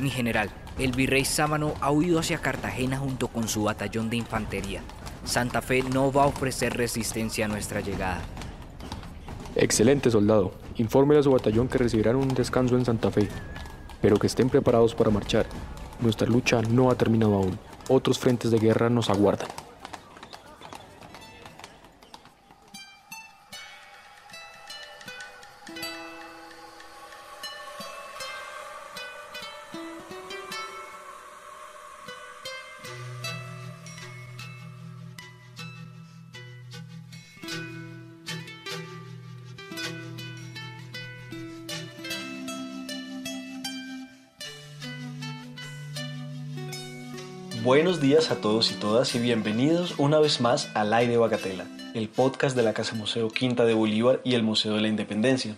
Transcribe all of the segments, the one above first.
Mi general, el virrey Sámano ha huido hacia Cartagena junto con su batallón de infantería. Santa Fe no va a ofrecer resistencia a nuestra llegada. Excelente, soldado. Infórmele a su batallón que recibirán un descanso en Santa Fe, pero que estén preparados para marchar. Nuestra lucha no ha terminado aún. Otros frentes de guerra nos aguardan. Buenos días a todos y todas y bienvenidos una vez más al Aire Bagatela, el podcast de la Casa Museo Quinta de Bolívar y el Museo de la Independencia.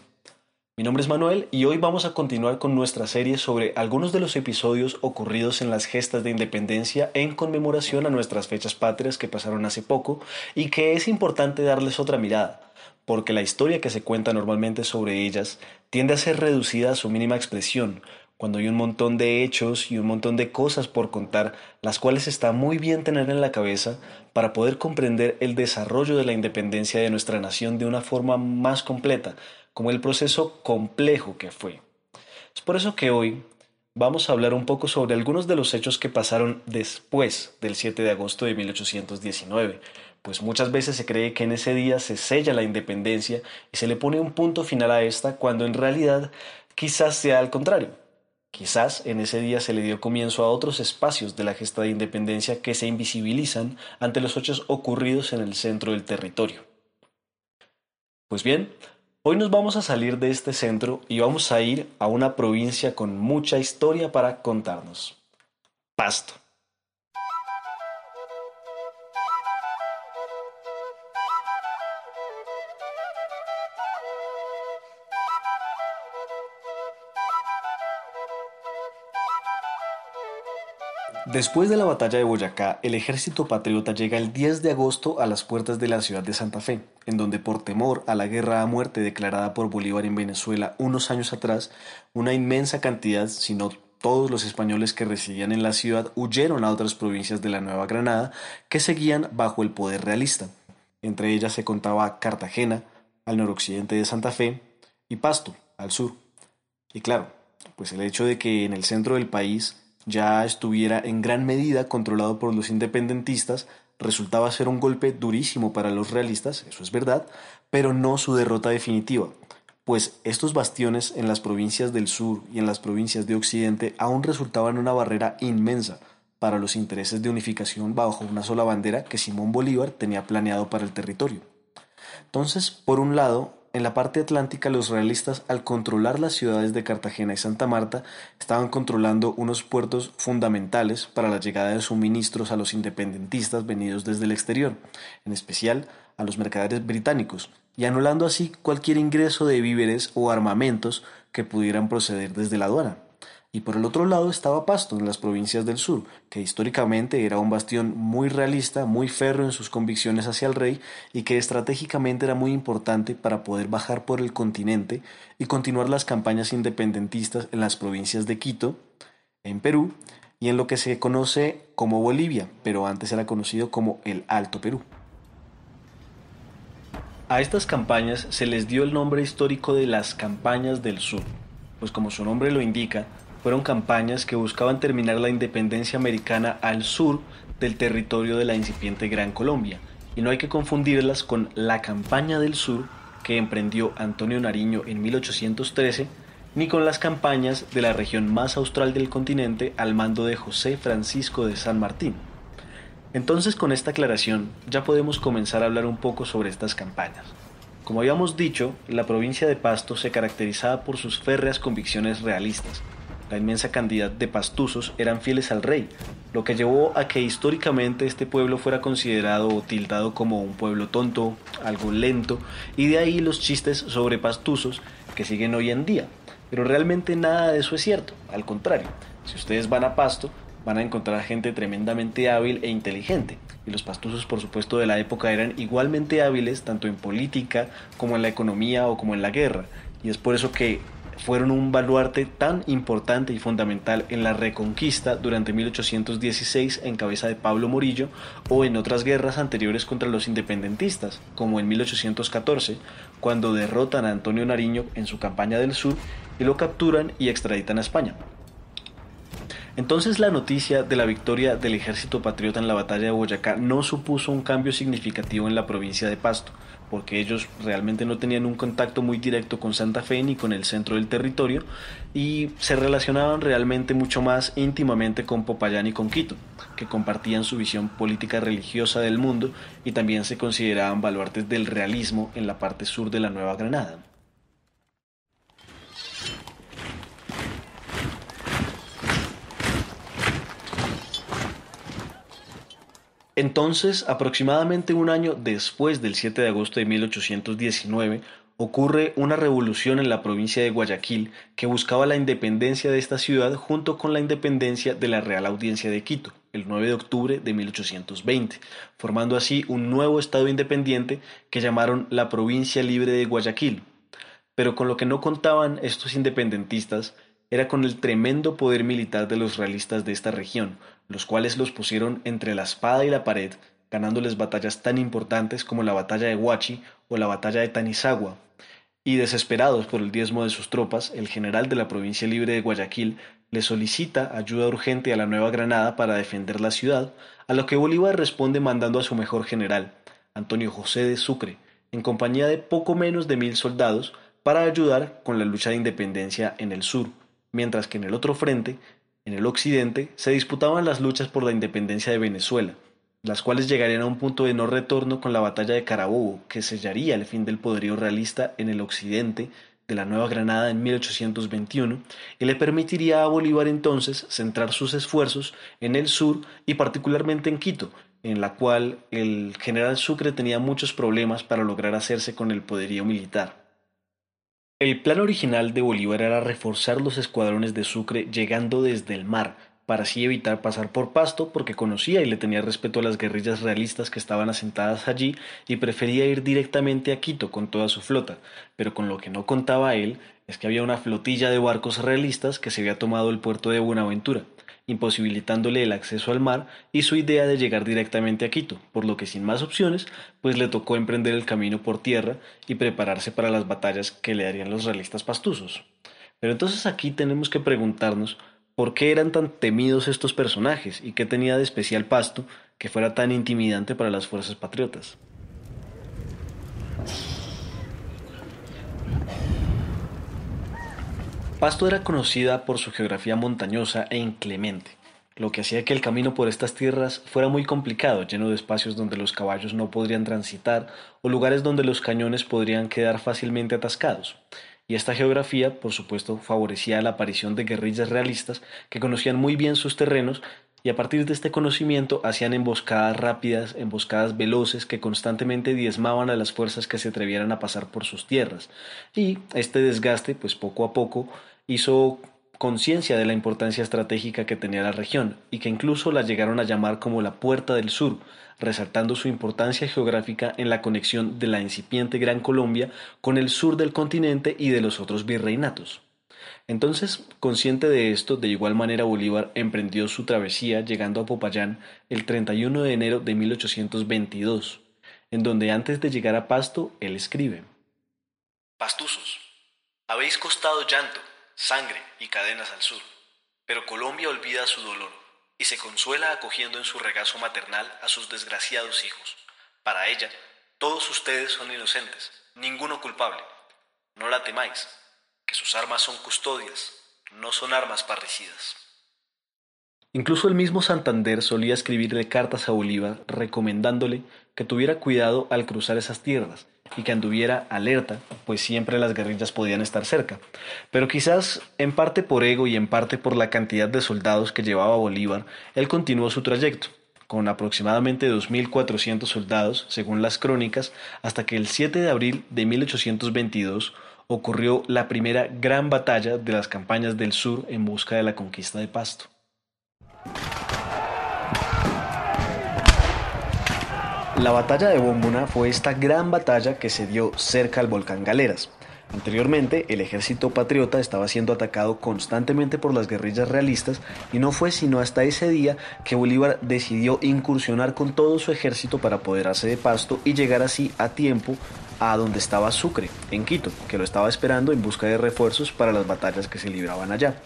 Mi nombre es Manuel y hoy vamos a continuar con nuestra serie sobre algunos de los episodios ocurridos en las gestas de independencia en conmemoración a nuestras fechas patrias que pasaron hace poco y que es importante darles otra mirada, porque la historia que se cuenta normalmente sobre ellas tiende a ser reducida a su mínima expresión, cuando hay un montón de hechos y un montón de cosas por contar, las cuales está muy bien tener en la cabeza para poder comprender el desarrollo de la independencia de nuestra nación de una forma más completa, como el proceso complejo que fue. Es por eso que hoy vamos a hablar un poco sobre algunos de los hechos que pasaron después del 7 de agosto de 1819, pues muchas veces se cree que en ese día se sella la independencia y se le pone un punto final a esta cuando en realidad quizás sea al contrario Quizás en ese día se le dio comienzo a otros espacios de la gesta de independencia que se invisibilizan ante los hechos ocurridos en el centro del territorio. Pues bien, hoy nos vamos a salir de este centro y vamos a ir a una provincia con mucha historia para contarnos. Pasto. Después de la batalla de Boyacá, el ejército patriota llega el 10 de agosto a las puertas de la ciudad de Santa Fe, en donde por temor a la guerra a muerte declarada por Bolívar en Venezuela unos años atrás, una inmensa cantidad, si no todos los españoles que residían en la ciudad huyeron a otras provincias de la Nueva Granada que seguían bajo el poder realista. Entre ellas se contaba Cartagena, al noroccidente de Santa Fe, y Pasto, al sur. Y claro, pues el hecho de que en el centro del país ya estuviera en gran medida controlado por los independentistas, resultaba ser un golpe durísimo para los realistas, eso es verdad, pero no su derrota definitiva, pues estos bastiones en las provincias del sur y en las provincias de occidente aún resultaban una barrera inmensa para los intereses de unificación bajo una sola bandera que Simón Bolívar tenía planeado para el territorio. Entonces, por un lado, en la parte atlántica los realistas al controlar las ciudades de Cartagena y Santa Marta estaban controlando unos puertos fundamentales para la llegada de suministros a los independentistas venidos desde el exterior, en especial a los mercaderes británicos, y anulando así cualquier ingreso de víveres o armamentos que pudieran proceder desde la aduana y por el otro lado estaba Pasto, en las provincias del sur, que históricamente era un bastión muy realista, muy férreo en sus convicciones hacia el rey y que estratégicamente era muy importante para poder bajar por el continente y continuar las campañas independentistas en las provincias de Quito, en Perú, y en lo que se conoce como Bolivia, pero antes era conocido como el Alto Perú. A estas campañas se les dio el nombre histórico de las campañas del sur, pues como su nombre lo indica, fueron campañas que buscaban terminar la independencia americana al sur del territorio de la incipiente Gran Colombia, y no hay que confundirlas con la campaña del sur que emprendió Antonio Nariño en 1813, ni con las campañas de la región más austral del continente al mando de José Francisco de San Martín. Entonces con esta aclaración ya podemos comenzar a hablar un poco sobre estas campañas. Como habíamos dicho, la provincia de Pasto se caracterizaba por sus férreas convicciones realistas, la inmensa cantidad de pastuzos eran fieles al rey, lo que llevó a que históricamente este pueblo fuera considerado o tildado como un pueblo tonto, algo lento, y de ahí los chistes sobre pastuzos que siguen hoy en día. Pero realmente nada de eso es cierto, al contrario, si ustedes van a Pasto, van a encontrar gente tremendamente hábil e inteligente. Y los pastuzos, por supuesto, de la época eran igualmente hábiles tanto en política como en la economía o como en la guerra. Y es por eso que fueron un baluarte tan importante y fundamental en la reconquista durante 1816 en cabeza de Pablo Morillo o en otras guerras anteriores contra los independentistas, como en 1814, cuando derrotan a Antonio Nariño en su campaña del sur y lo capturan y extraditan a España. Entonces la noticia de la victoria del ejército patriota en la batalla de Boyacá no supuso un cambio significativo en la provincia de Pasto, porque ellos realmente no tenían un contacto muy directo con Santa Fe ni con el centro del territorio y se relacionaban realmente mucho más íntimamente con Popayán y con Quito, que compartían su visión política religiosa del mundo y también se consideraban baluartes del realismo en la parte sur de la Nueva Granada. Entonces, aproximadamente un año después del 7 de agosto de 1819, ocurre una revolución en la provincia de Guayaquil que buscaba la independencia de esta ciudad junto con la independencia de la Real Audiencia de Quito, el 9 de octubre de 1820, formando así un nuevo estado independiente que llamaron la Provincia Libre de Guayaquil. Pero con lo que no contaban estos independentistas era con el tremendo poder militar de los realistas de esta región, los cuales los pusieron entre la espada y la pared, ganándoles batallas tan importantes como la batalla de Huachi o la batalla de Tanizagua. Y desesperados por el diezmo de sus tropas, el general de la provincia libre de Guayaquil le solicita ayuda urgente a la Nueva Granada para defender la ciudad, a lo que Bolívar responde mandando a su mejor general, Antonio José de Sucre, en compañía de poco menos de mil soldados, para ayudar con la lucha de independencia en el sur mientras que en el otro frente, en el occidente, se disputaban las luchas por la independencia de Venezuela, las cuales llegarían a un punto de no retorno con la batalla de Carabobo, que sellaría el fin del poderío realista en el occidente de la Nueva Granada en 1821 y le permitiría a Bolívar entonces centrar sus esfuerzos en el sur y particularmente en Quito, en la cual el general Sucre tenía muchos problemas para lograr hacerse con el poderío militar. El plan original de Bolívar era reforzar los escuadrones de Sucre llegando desde el mar, para así evitar pasar por Pasto porque conocía y le tenía respeto a las guerrillas realistas que estaban asentadas allí y prefería ir directamente a Quito con toda su flota, pero con lo que no contaba él es que había una flotilla de barcos realistas que se había tomado el puerto de Buenaventura imposibilitándole el acceso al mar y su idea de llegar directamente a Quito, por lo que sin más opciones, pues le tocó emprender el camino por tierra y prepararse para las batallas que le darían los realistas pastusos. Pero entonces aquí tenemos que preguntarnos por qué eran tan temidos estos personajes y qué tenía de especial Pasto que fuera tan intimidante para las fuerzas patriotas. Pasto era conocida por su geografía montañosa e inclemente, lo que hacía que el camino por estas tierras fuera muy complicado, lleno de espacios donde los caballos no podrían transitar o lugares donde los cañones podrían quedar fácilmente atascados. Y esta geografía, por supuesto, favorecía la aparición de guerrillas realistas que conocían muy bien sus terrenos y a partir de este conocimiento hacían emboscadas rápidas, emboscadas veloces que constantemente diezmaban a las fuerzas que se atrevieran a pasar por sus tierras. Y este desgaste, pues poco a poco, hizo conciencia de la importancia estratégica que tenía la región y que incluso la llegaron a llamar como la Puerta del Sur, resaltando su importancia geográfica en la conexión de la incipiente Gran Colombia con el sur del continente y de los otros virreinatos. Entonces, consciente de esto, de igual manera Bolívar emprendió su travesía llegando a Popayán el 31 de enero de 1822, en donde antes de llegar a Pasto, él escribe Pastuzos, habéis costado llanto, sangre y cadenas al sur. Pero Colombia olvida su dolor y se consuela acogiendo en su regazo maternal a sus desgraciados hijos. Para ella, todos ustedes son inocentes, ninguno culpable. No la temáis, que sus armas son custodias, no son armas parricidas. Incluso el mismo Santander solía escribirle cartas a Bolívar recomendándole que tuviera cuidado al cruzar esas tierras y que anduviera alerta, pues siempre las guerrillas podían estar cerca. Pero quizás en parte por ego y en parte por la cantidad de soldados que llevaba Bolívar, él continuó su trayecto, con aproximadamente 2.400 soldados, según las crónicas, hasta que el 7 de abril de 1822 ocurrió la primera gran batalla de las campañas del sur en busca de la conquista de Pasto. La batalla de Bombona fue esta gran batalla que se dio cerca al volcán Galeras. Anteriormente, el ejército patriota estaba siendo atacado constantemente por las guerrillas realistas y no fue sino hasta ese día que Bolívar decidió incursionar con todo su ejército para apoderarse de Pasto y llegar así a tiempo a donde estaba Sucre, en Quito, que lo estaba esperando en busca de refuerzos para las batallas que se libraban allá.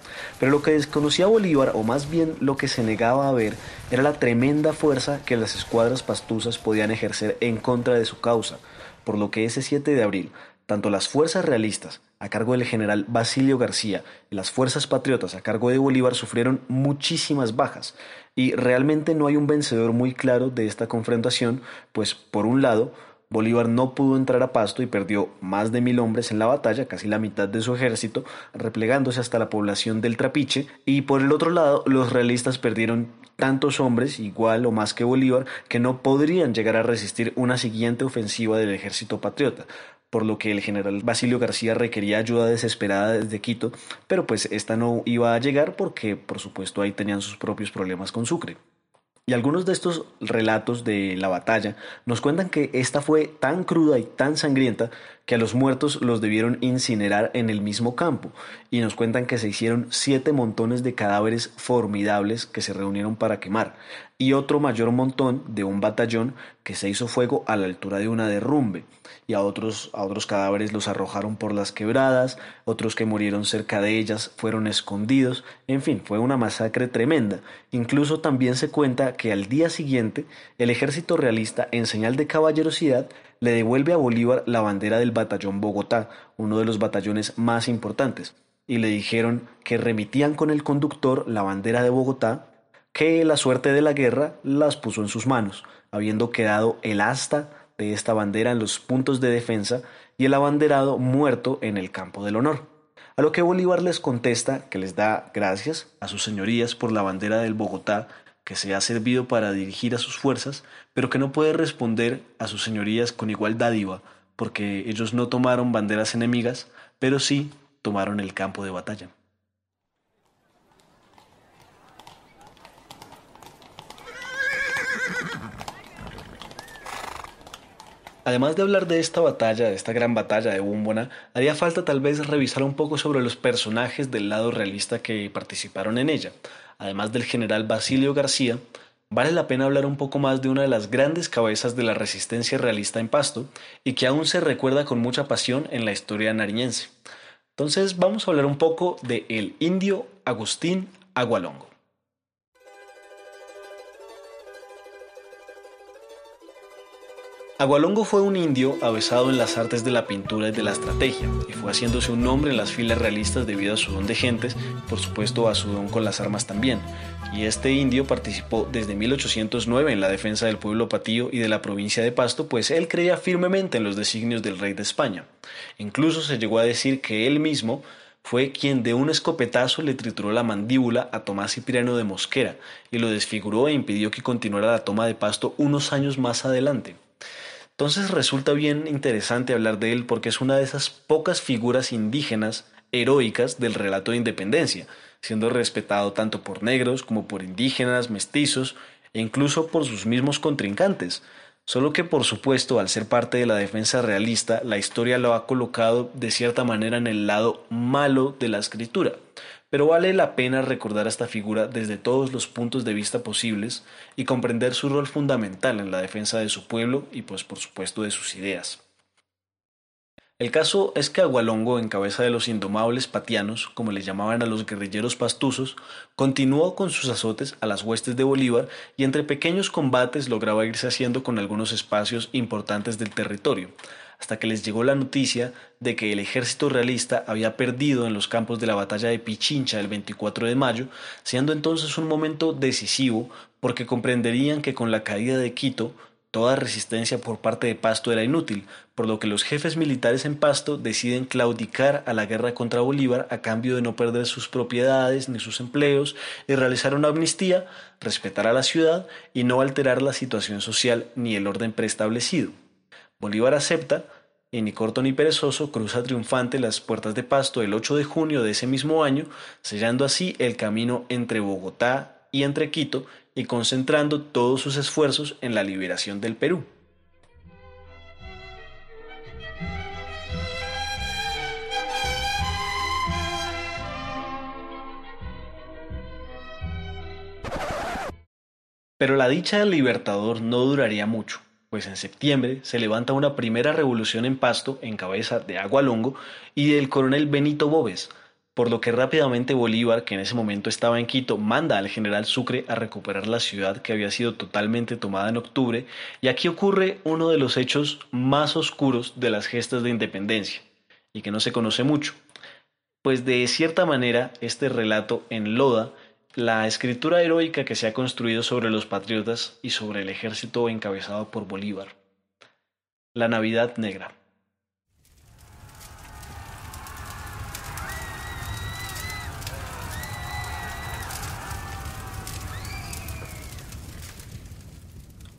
Pero lo que desconocía Bolívar, o más bien lo que se negaba a ver, era la tremenda fuerza que las escuadras pastusas podían ejercer en contra de su causa, por lo que ese 7 de abril, tanto las fuerzas realistas, a cargo del general Basilio García, y las fuerzas patriotas a cargo de Bolívar sufrieron muchísimas bajas, y realmente no hay un vencedor muy claro de esta confrontación, pues por un lado, Bolívar no pudo entrar a Pasto y perdió más de mil hombres en la batalla, casi la mitad de su ejército, replegándose hasta la población del Trapiche, y por el otro lado los realistas perdieron tantos hombres, igual o más que Bolívar, que no podrían llegar a resistir una siguiente ofensiva del ejército patriota por lo que el general Basilio García requería ayuda desesperada desde Quito, pero pues esta no iba a llegar porque por supuesto ahí tenían sus propios problemas con Sucre. Y algunos de estos relatos de la batalla nos cuentan que esta fue tan cruda y tan sangrienta que a los muertos los debieron incinerar en el mismo campo, y nos cuentan que se hicieron siete montones de cadáveres formidables que se reunieron para quemar, y otro mayor montón de un batallón que se hizo fuego a la altura de una derrumbe, y a otros, a otros cadáveres los arrojaron por las quebradas, otros que murieron cerca de ellas fueron escondidos, en fin, fue una masacre tremenda. Incluso también se cuenta que al día siguiente el ejército realista, en señal de caballerosidad, le devuelve a Bolívar la bandera del batallón Bogotá, uno de los batallones más importantes, y le dijeron que remitían con el conductor la bandera de Bogotá, que la suerte de la guerra las puso en sus manos, habiendo quedado el asta de esta bandera en los puntos de defensa y el abanderado muerto en el campo del honor. A lo que Bolívar les contesta que les da gracias a sus señorías por la bandera del Bogotá que se ha servido para dirigir a sus fuerzas, pero que no puede responder a sus señorías con igual dádiva, porque ellos no tomaron banderas enemigas, pero sí tomaron el campo de batalla. Además de hablar de esta batalla, de esta gran batalla de Búmbona, haría falta tal vez revisar un poco sobre los personajes del lado realista que participaron en ella además del general Basilio García, vale la pena hablar un poco más de una de las grandes cabezas de la resistencia realista en Pasto y que aún se recuerda con mucha pasión en la historia nariñense. Entonces vamos a hablar un poco de el indio Agustín Agualongo. Agualongo fue un indio avesado en las artes de la pintura y de la estrategia, y fue haciéndose un nombre en las filas realistas debido a su don de gentes, por supuesto a su don con las armas también. Y este indio participó desde 1809 en la defensa del pueblo patío y de la provincia de Pasto, pues él creía firmemente en los designios del rey de España. Incluso se llegó a decir que él mismo fue quien de un escopetazo le trituró la mandíbula a Tomás Cipriano de Mosquera y lo desfiguró e impidió que continuara la toma de Pasto unos años más adelante. Entonces resulta bien interesante hablar de él porque es una de esas pocas figuras indígenas heroicas del relato de independencia, siendo respetado tanto por negros como por indígenas, mestizos e incluso por sus mismos contrincantes. Solo que por supuesto al ser parte de la defensa realista, la historia lo ha colocado de cierta manera en el lado malo de la escritura pero vale la pena recordar a esta figura desde todos los puntos de vista posibles y comprender su rol fundamental en la defensa de su pueblo y pues por supuesto de sus ideas. El caso es que Agualongo, en cabeza de los indomables patianos, como les llamaban a los guerrilleros pastuzos, continuó con sus azotes a las huestes de Bolívar y entre pequeños combates lograba irse haciendo con algunos espacios importantes del territorio, hasta que les llegó la noticia de que el ejército realista había perdido en los campos de la batalla de Pichincha el 24 de mayo, siendo entonces un momento decisivo porque comprenderían que con la caída de Quito toda resistencia por parte de Pasto era inútil, por lo que los jefes militares en Pasto deciden claudicar a la guerra contra Bolívar a cambio de no perder sus propiedades ni sus empleos y realizar una amnistía, respetar a la ciudad y no alterar la situación social ni el orden preestablecido. Bolívar acepta y ni corto ni perezoso cruza triunfante las puertas de Pasto el 8 de junio de ese mismo año, sellando así el camino entre Bogotá y entre Quito y concentrando todos sus esfuerzos en la liberación del Perú. Pero la dicha del libertador no duraría mucho, pues en septiembre se levanta una primera revolución en Pasto en cabeza de Agualongo y del coronel Benito Bobes, por lo que rápidamente Bolívar, que en ese momento estaba en Quito, manda al general Sucre a recuperar la ciudad que había sido totalmente tomada en octubre, y aquí ocurre uno de los hechos más oscuros de las gestas de independencia, y que no se conoce mucho, pues de cierta manera este relato enloda la escritura heroica que se ha construido sobre los patriotas y sobre el ejército encabezado por Bolívar. La Navidad Negra.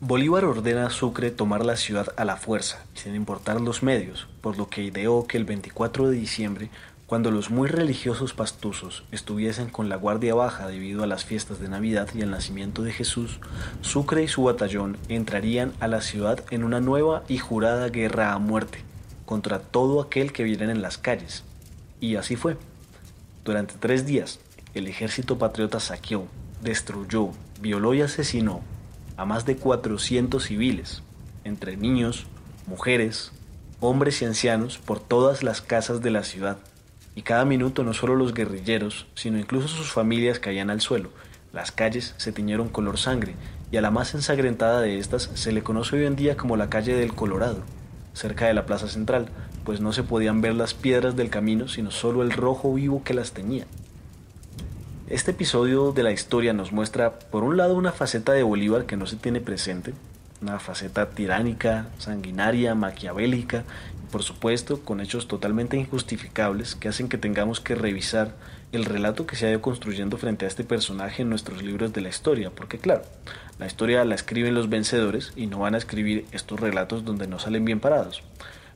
Bolívar ordena a Sucre tomar la ciudad a la fuerza, sin importar los medios, por lo que ideó que el 24 de diciembre, cuando los muy religiosos pastusos estuviesen con la guardia baja debido a las fiestas de Navidad y el nacimiento de Jesús, Sucre y su batallón entrarían a la ciudad en una nueva y jurada guerra a muerte contra todo aquel que viera en las calles. Y así fue. Durante tres días, el ejército patriota saqueó, destruyó, violó y asesinó a más de 400 civiles, entre niños, mujeres, hombres y ancianos, por todas las casas de la ciudad. Y cada minuto no solo los guerrilleros, sino incluso sus familias caían al suelo. Las calles se tiñeron color sangre, y a la más ensangrentada de estas se le conoce hoy en día como la calle del Colorado, cerca de la plaza central, pues no se podían ver las piedras del camino, sino solo el rojo vivo que las teñía. Este episodio de la historia nos muestra, por un lado, una faceta de Bolívar que no se tiene presente, una faceta tiránica, sanguinaria, maquiavélica, y por supuesto con hechos totalmente injustificables que hacen que tengamos que revisar el relato que se ha ido construyendo frente a este personaje en nuestros libros de la historia, porque claro, la historia la escriben los vencedores y no van a escribir estos relatos donde no salen bien parados.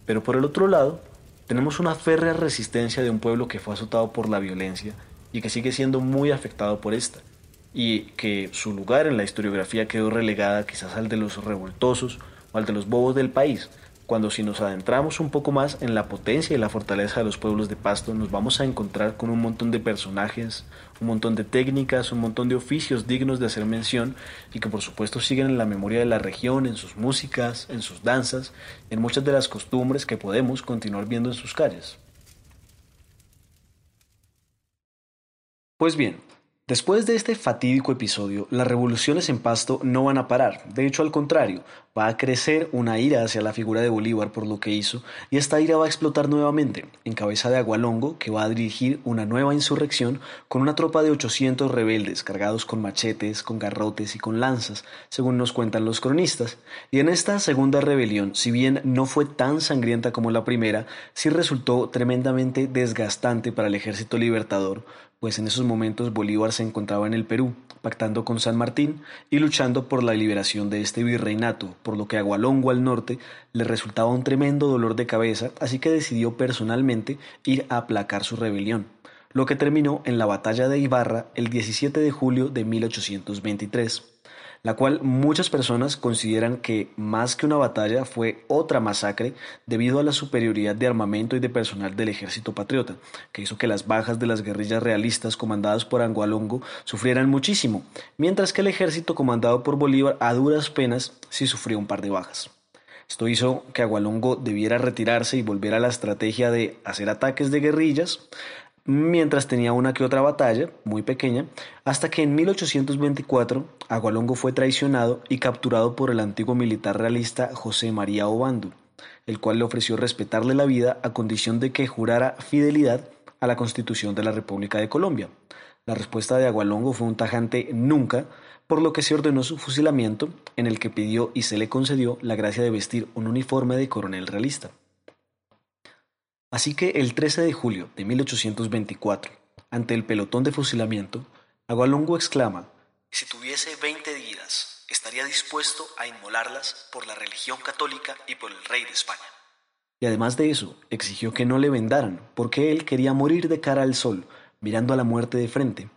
Pero por el otro lado, tenemos una férrea resistencia de un pueblo que fue azotado por la violencia y que sigue siendo muy afectado por esta, y que su lugar en la historiografía quedó relegada quizás al de los revoltosos o al de los bobos del país, cuando si nos adentramos un poco más en la potencia y la fortaleza de los pueblos de Pasto, nos vamos a encontrar con un montón de personajes, un montón de técnicas, un montón de oficios dignos de hacer mención y que por supuesto siguen en la memoria de la región, en sus músicas, en sus danzas, en muchas de las costumbres que podemos continuar viendo en sus calles. Pues bien, después de este fatídico episodio, las revoluciones en Pasto no van a parar, de hecho al contrario, va a crecer una ira hacia la figura de Bolívar por lo que hizo, y esta ira va a explotar nuevamente, en cabeza de Agualongo, que va a dirigir una nueva insurrección con una tropa de 800 rebeldes cargados con machetes, con garrotes y con lanzas, según nos cuentan los cronistas. Y en esta segunda rebelión, si bien no fue tan sangrienta como la primera, sí resultó tremendamente desgastante para el ejército libertador, pues en esos momentos Bolívar se encontraba en el Perú, pactando con San Martín y luchando por la liberación de este virreinato, por lo que a Gualongo al norte le resultaba un tremendo dolor de cabeza, así que decidió personalmente ir a aplacar su rebelión, lo que terminó en la batalla de Ibarra el 17 de julio de 1823 la cual muchas personas consideran que más que una batalla fue otra masacre debido a la superioridad de armamento y de personal del ejército patriota, que hizo que las bajas de las guerrillas realistas comandadas por Angualongo sufrieran muchísimo, mientras que el ejército comandado por Bolívar a duras penas sí sufrió un par de bajas. Esto hizo que Agualongo debiera retirarse y volver a la estrategia de hacer ataques de guerrillas, mientras tenía una que otra batalla, muy pequeña, hasta que en 1824 Agualongo fue traicionado y capturado por el antiguo militar realista José María Obando, el cual le ofreció respetarle la vida a condición de que jurara fidelidad a la Constitución de la República de Colombia. La respuesta de Agualongo fue un tajante nunca, por lo que se ordenó su fusilamiento, en el que pidió y se le concedió la gracia de vestir un uniforme de coronel realista. Así que el 13 de julio de 1824, ante el pelotón de fusilamiento, Agualongo exclama, si tuviese 20 días, estaría dispuesto a inmolarlas por la religión católica y por el rey de España. Y además de eso, exigió que no le vendaran, porque él quería morir de cara al sol, mirando a la muerte de frente.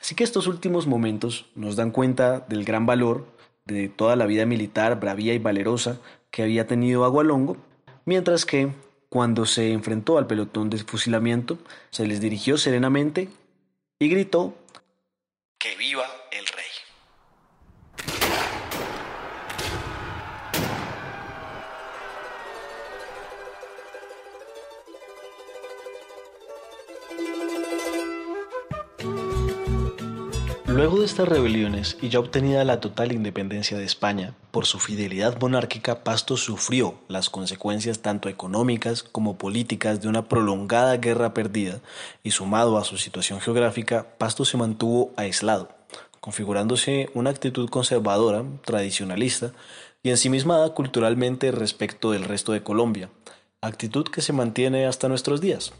Así que estos últimos momentos nos dan cuenta del gran valor de toda la vida militar bravía y valerosa que había tenido Agualongo, mientras que cuando se enfrentó al pelotón de fusilamiento, se les dirigió serenamente y gritó ¡Que viva Luego de estas rebeliones y ya obtenida la total independencia de España, por su fidelidad monárquica, Pasto sufrió las consecuencias tanto económicas como políticas de una prolongada guerra perdida y sumado a su situación geográfica, Pasto se mantuvo aislado, configurándose una actitud conservadora, tradicionalista y ensimismada culturalmente respecto del resto de Colombia, actitud que se mantiene hasta nuestros días.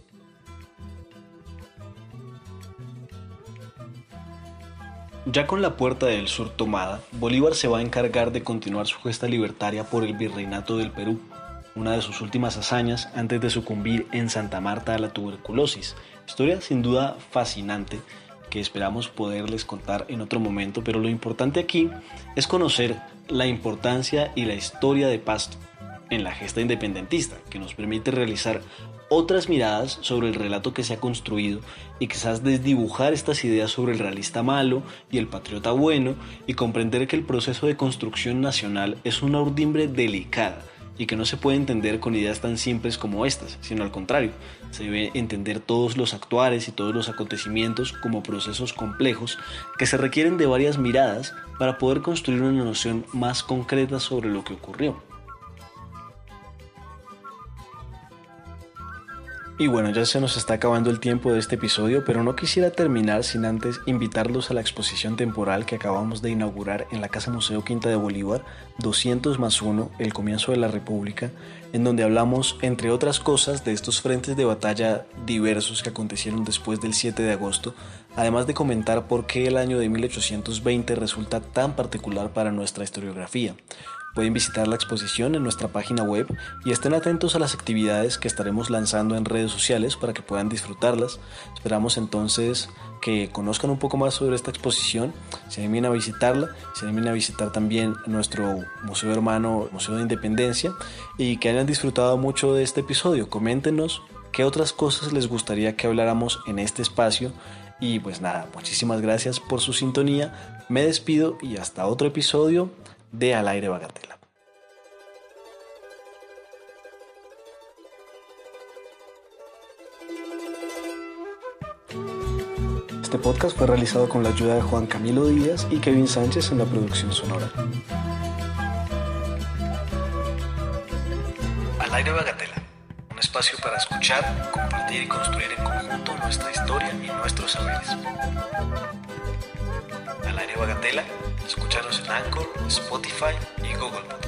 Ya con la puerta del sur tomada, Bolívar se va a encargar de continuar su gesta libertaria por el virreinato del Perú, una de sus últimas hazañas antes de sucumbir en Santa Marta a la tuberculosis. Historia sin duda fascinante que esperamos poderles contar en otro momento, pero lo importante aquí es conocer la importancia y la historia de Pasto en la gesta independentista, que nos permite realizar otras miradas sobre el relato que se ha construido y quizás desdibujar estas ideas sobre el realista malo y el patriota bueno y comprender que el proceso de construcción nacional es una urdimbre delicada y que no se puede entender con ideas tan simples como estas, sino al contrario, se debe entender todos los actuares y todos los acontecimientos como procesos complejos que se requieren de varias miradas para poder construir una noción más concreta sobre lo que ocurrió. Y bueno, ya se nos está acabando el tiempo de este episodio, pero no quisiera terminar sin antes invitarlos a la exposición temporal que acabamos de inaugurar en la Casa Museo Quinta de Bolívar, 200 más 1, el comienzo de la República, en donde hablamos, entre otras cosas, de estos frentes de batalla diversos que acontecieron después del 7 de agosto, además de comentar por qué el año de 1820 resulta tan particular para nuestra historiografía. Pueden visitar la exposición en nuestra página web y estén atentos a las actividades que estaremos lanzando en redes sociales para que puedan disfrutarlas. Esperamos entonces que conozcan un poco más sobre esta exposición, se animen a visitarla, se animen a visitar también nuestro museo hermano, Museo de Independencia, y que hayan disfrutado mucho de este episodio. Coméntenos qué otras cosas les gustaría que habláramos en este espacio. Y pues nada, muchísimas gracias por su sintonía. Me despido y hasta otro episodio de Al aire Bagatela. Este podcast fue realizado con la ayuda de Juan Camilo Díaz y Kevin Sánchez en la producción sonora. Al aire Bagatela, un espacio para escuchar, compartir y construir en conjunto nuestra historia y nuestros saberes. Al aire Bagatela Escúchanos en Anchor, Spotify y Google.